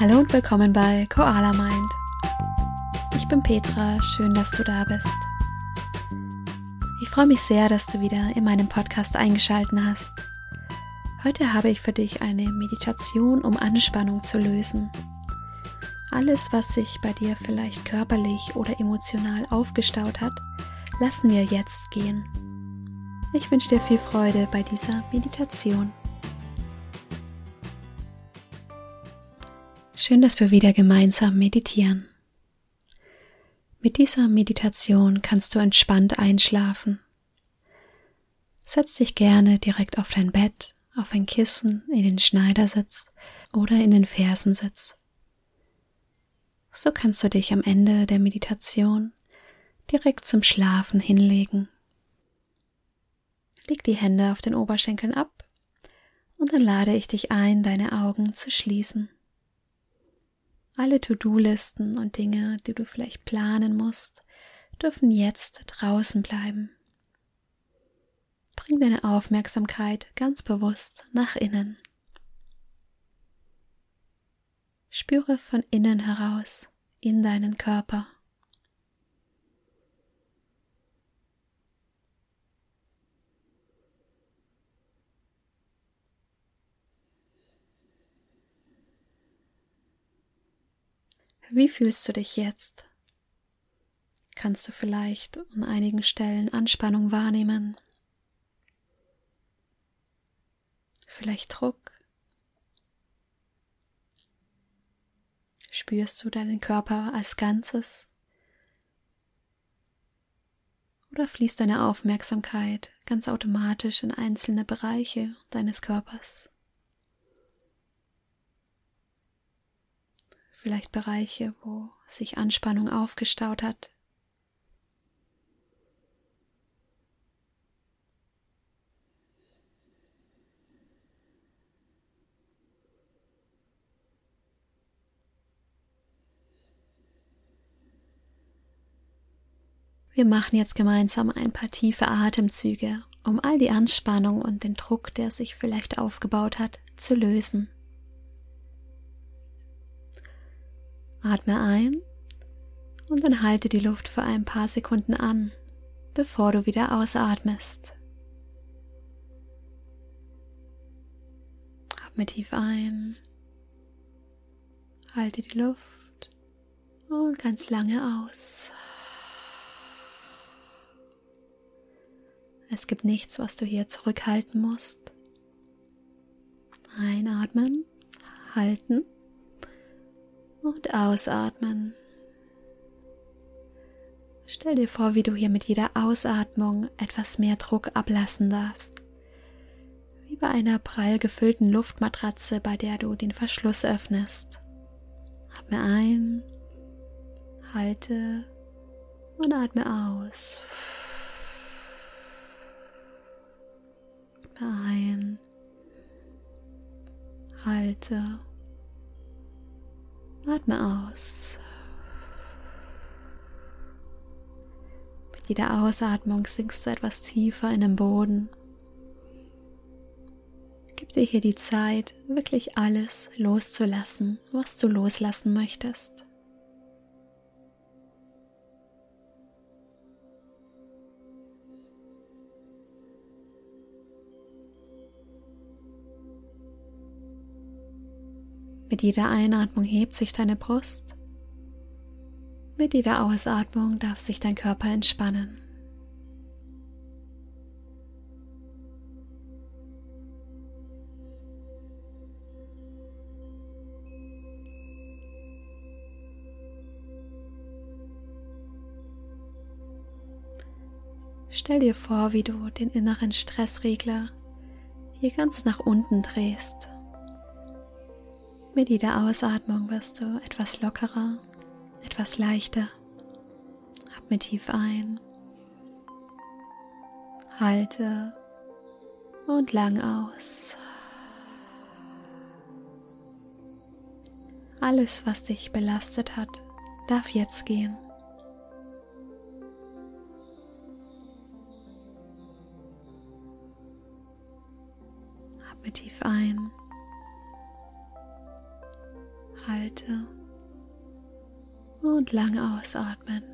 Hallo und willkommen bei Koala Mind. Ich bin Petra, schön, dass du da bist. Ich freue mich sehr, dass du wieder in meinem Podcast eingeschalten hast. Heute habe ich für dich eine Meditation, um Anspannung zu lösen. Alles, was sich bei dir vielleicht körperlich oder emotional aufgestaut hat, lassen wir jetzt gehen. Ich wünsche dir viel Freude bei dieser Meditation. Schön, dass wir wieder gemeinsam meditieren. Mit dieser Meditation kannst du entspannt einschlafen. Setz dich gerne direkt auf dein Bett, auf ein Kissen, in den Schneidersitz oder in den Fersensitz. So kannst du dich am Ende der Meditation direkt zum Schlafen hinlegen. Leg die Hände auf den Oberschenkeln ab und dann lade ich dich ein, deine Augen zu schließen. Alle To-Do-Listen und Dinge, die du vielleicht planen musst, dürfen jetzt draußen bleiben. Bring deine Aufmerksamkeit ganz bewusst nach innen. Spüre von innen heraus in deinen Körper. Wie fühlst du dich jetzt? Kannst du vielleicht an einigen Stellen Anspannung wahrnehmen? Vielleicht Druck? Spürst du deinen Körper als Ganzes? Oder fließt deine Aufmerksamkeit ganz automatisch in einzelne Bereiche deines Körpers? Vielleicht Bereiche, wo sich Anspannung aufgestaut hat. Wir machen jetzt gemeinsam ein paar tiefe Atemzüge, um all die Anspannung und den Druck, der sich vielleicht aufgebaut hat, zu lösen. Atme ein und dann halte die Luft für ein paar Sekunden an, bevor du wieder ausatmest. Atme tief ein, halte die Luft und ganz lange aus. Es gibt nichts, was du hier zurückhalten musst. Einatmen, halten und ausatmen. Stell dir vor, wie du hier mit jeder Ausatmung etwas mehr Druck ablassen darfst. Wie bei einer prall gefüllten Luftmatratze, bei der du den Verschluss öffnest. Atme ein, halte und atme aus. Atme ein, halte Atme aus. Mit jeder Ausatmung sinkst du etwas tiefer in den Boden. Gib dir hier die Zeit, wirklich alles loszulassen, was du loslassen möchtest. Mit jeder Einatmung hebt sich deine Brust. Mit jeder Ausatmung darf sich dein Körper entspannen. Stell dir vor, wie du den inneren Stressregler hier ganz nach unten drehst. Mit jeder Ausatmung wirst du etwas lockerer, etwas leichter. Atme tief ein, halte und lang aus. Alles, was dich belastet hat, darf jetzt gehen. Und lang ausatmen.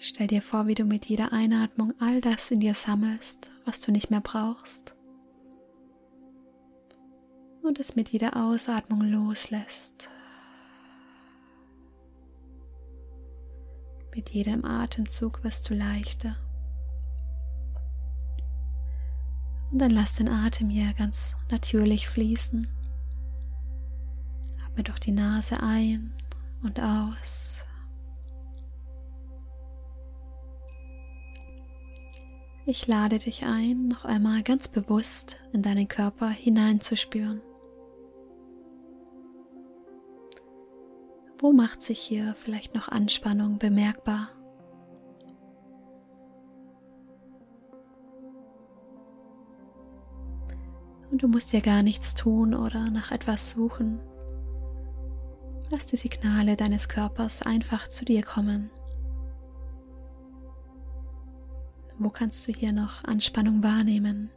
Stell dir vor, wie du mit jeder Einatmung all das in dir sammelst, was du nicht mehr brauchst. Und es mit jeder Ausatmung loslässt. Mit jedem Atemzug wirst du leichter. Und dann lass den Atem hier ganz natürlich fließen. Atme durch die Nase ein und aus. Ich lade dich ein, noch einmal ganz bewusst in deinen Körper hineinzuspüren. Wo macht sich hier vielleicht noch Anspannung bemerkbar? Und du musst ja gar nichts tun oder nach etwas suchen. Lass die Signale deines Körpers einfach zu dir kommen. Wo kannst du hier noch Anspannung wahrnehmen?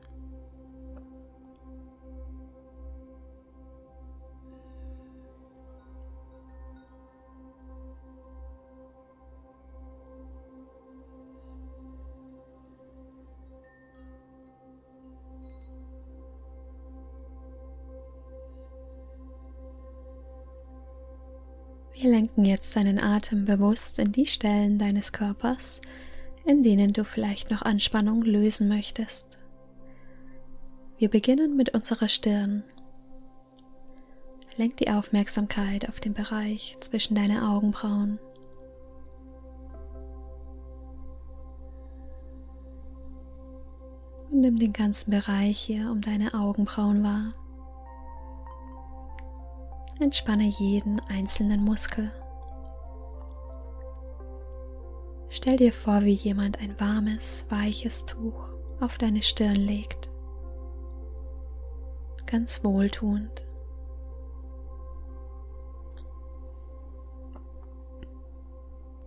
Wir lenken jetzt deinen Atem bewusst in die Stellen deines Körpers, in denen du vielleicht noch Anspannung lösen möchtest. Wir beginnen mit unserer Stirn. Lenk die Aufmerksamkeit auf den Bereich zwischen deine Augenbrauen. Und nimm den ganzen Bereich hier um deine Augenbrauen wahr. Entspanne jeden einzelnen Muskel. Stell dir vor, wie jemand ein warmes, weiches Tuch auf deine Stirn legt. Ganz wohltuend.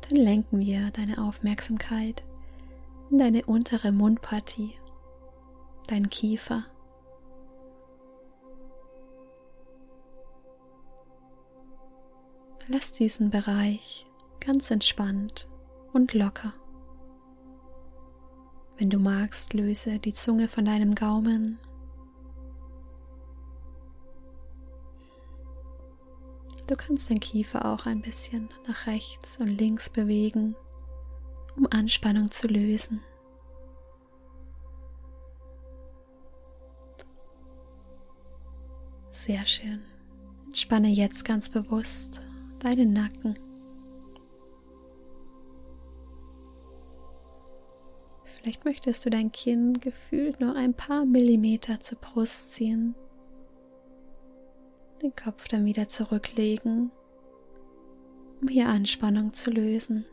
Dann lenken wir deine Aufmerksamkeit in deine untere Mundpartie, dein Kiefer. Lass diesen Bereich ganz entspannt und locker. Wenn du magst, löse die Zunge von deinem Gaumen. Du kannst den Kiefer auch ein bisschen nach rechts und links bewegen, um Anspannung zu lösen. Sehr schön. Entspanne jetzt ganz bewusst deinen Nacken. Vielleicht möchtest du dein Kinn gefühlt nur ein paar Millimeter zur Brust ziehen, den Kopf dann wieder zurücklegen, um hier Anspannung zu lösen.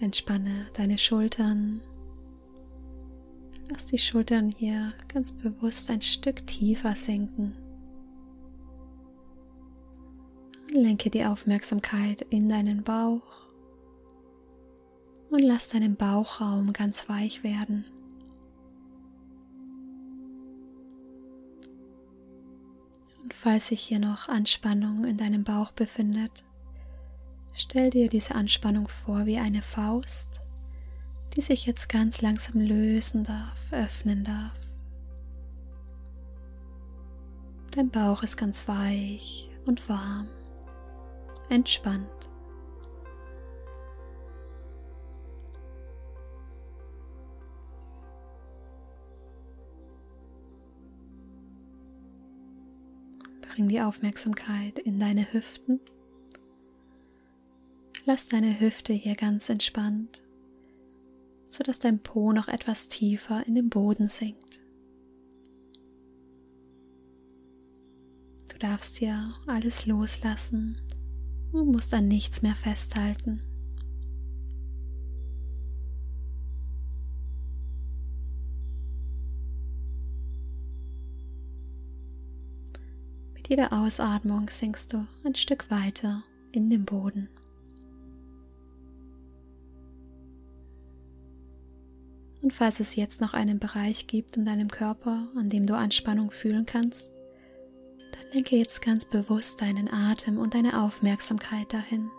Entspanne deine Schultern, Lass die Schultern hier ganz bewusst ein Stück tiefer sinken. Lenke die Aufmerksamkeit in deinen Bauch und lass deinen Bauchraum ganz weich werden. Und falls sich hier noch Anspannung in deinem Bauch befindet, stell dir diese Anspannung vor wie eine Faust die sich jetzt ganz langsam lösen darf, öffnen darf. Dein Bauch ist ganz weich und warm, entspannt. Bring die Aufmerksamkeit in deine Hüften. Lass deine Hüfte hier ganz entspannt sodass dein Po noch etwas tiefer in den Boden sinkt. Du darfst hier alles loslassen und musst an nichts mehr festhalten. Mit jeder Ausatmung sinkst du ein Stück weiter in den Boden. Und falls es jetzt noch einen Bereich gibt in deinem Körper, an dem du Anspannung fühlen kannst, dann lenke jetzt ganz bewusst deinen Atem und deine Aufmerksamkeit dahin.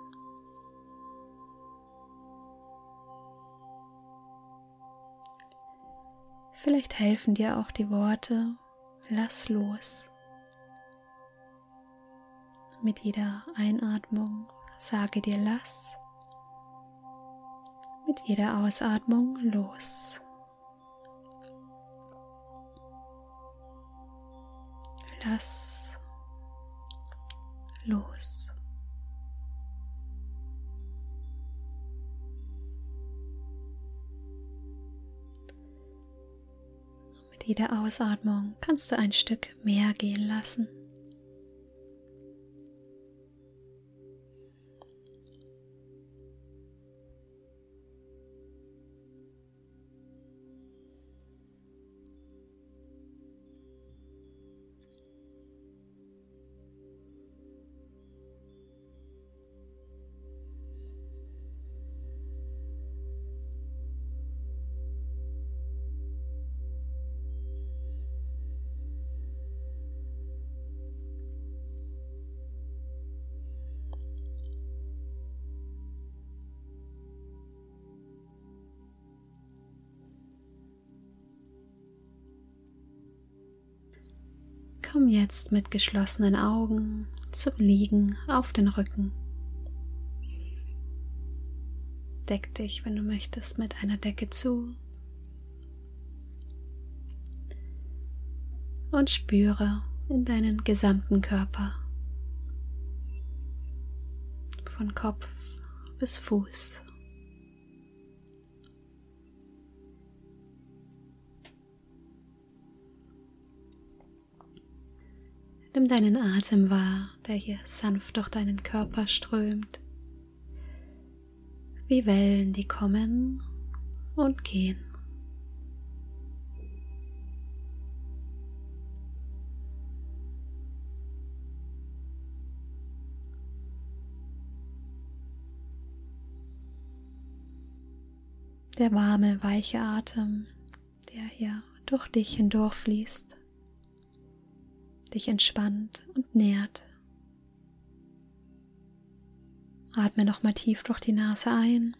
Vielleicht helfen dir auch die Worte, lass los. Mit jeder Einatmung sage dir lass. Mit jeder Ausatmung los. Lass los. Mit jeder Ausatmung kannst du ein Stück mehr gehen lassen. Komm jetzt mit geschlossenen Augen zum Liegen auf den Rücken. Deck dich, wenn du möchtest, mit einer Decke zu. Und spüre in deinen gesamten Körper. Von Kopf bis Fuß. Nimm deinen Atem wahr, der hier sanft durch deinen Körper strömt, wie Wellen, die kommen und gehen. Der warme, weiche Atem, der hier durch dich hindurchfließt dich entspannt und nährt. Atme nochmal tief durch die Nase ein,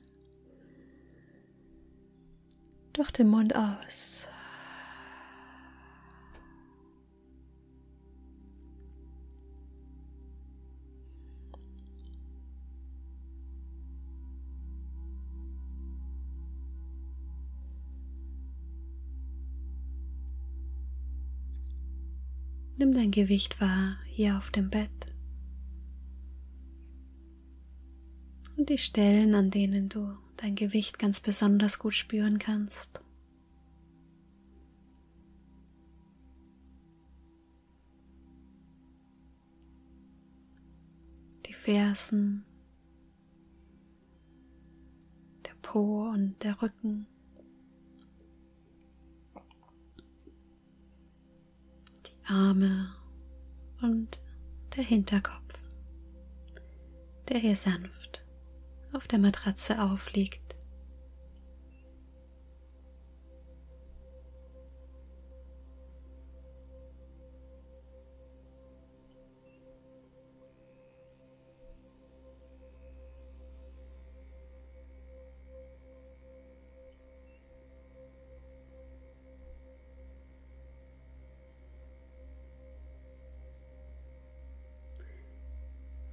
durch den Mund aus. Nimm dein Gewicht wahr hier auf dem Bett und die Stellen, an denen du dein Gewicht ganz besonders gut spüren kannst. Die Fersen, der Po und der Rücken. Arme und der Hinterkopf, der hier sanft auf der Matratze aufliegt.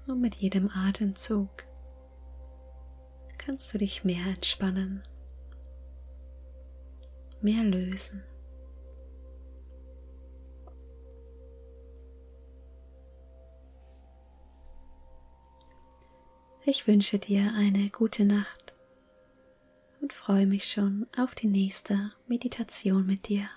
Und mit jedem Atemzug kannst du dich mehr entspannen, mehr lösen. Ich wünsche dir eine gute Nacht und freue mich schon auf die nächste Meditation mit dir.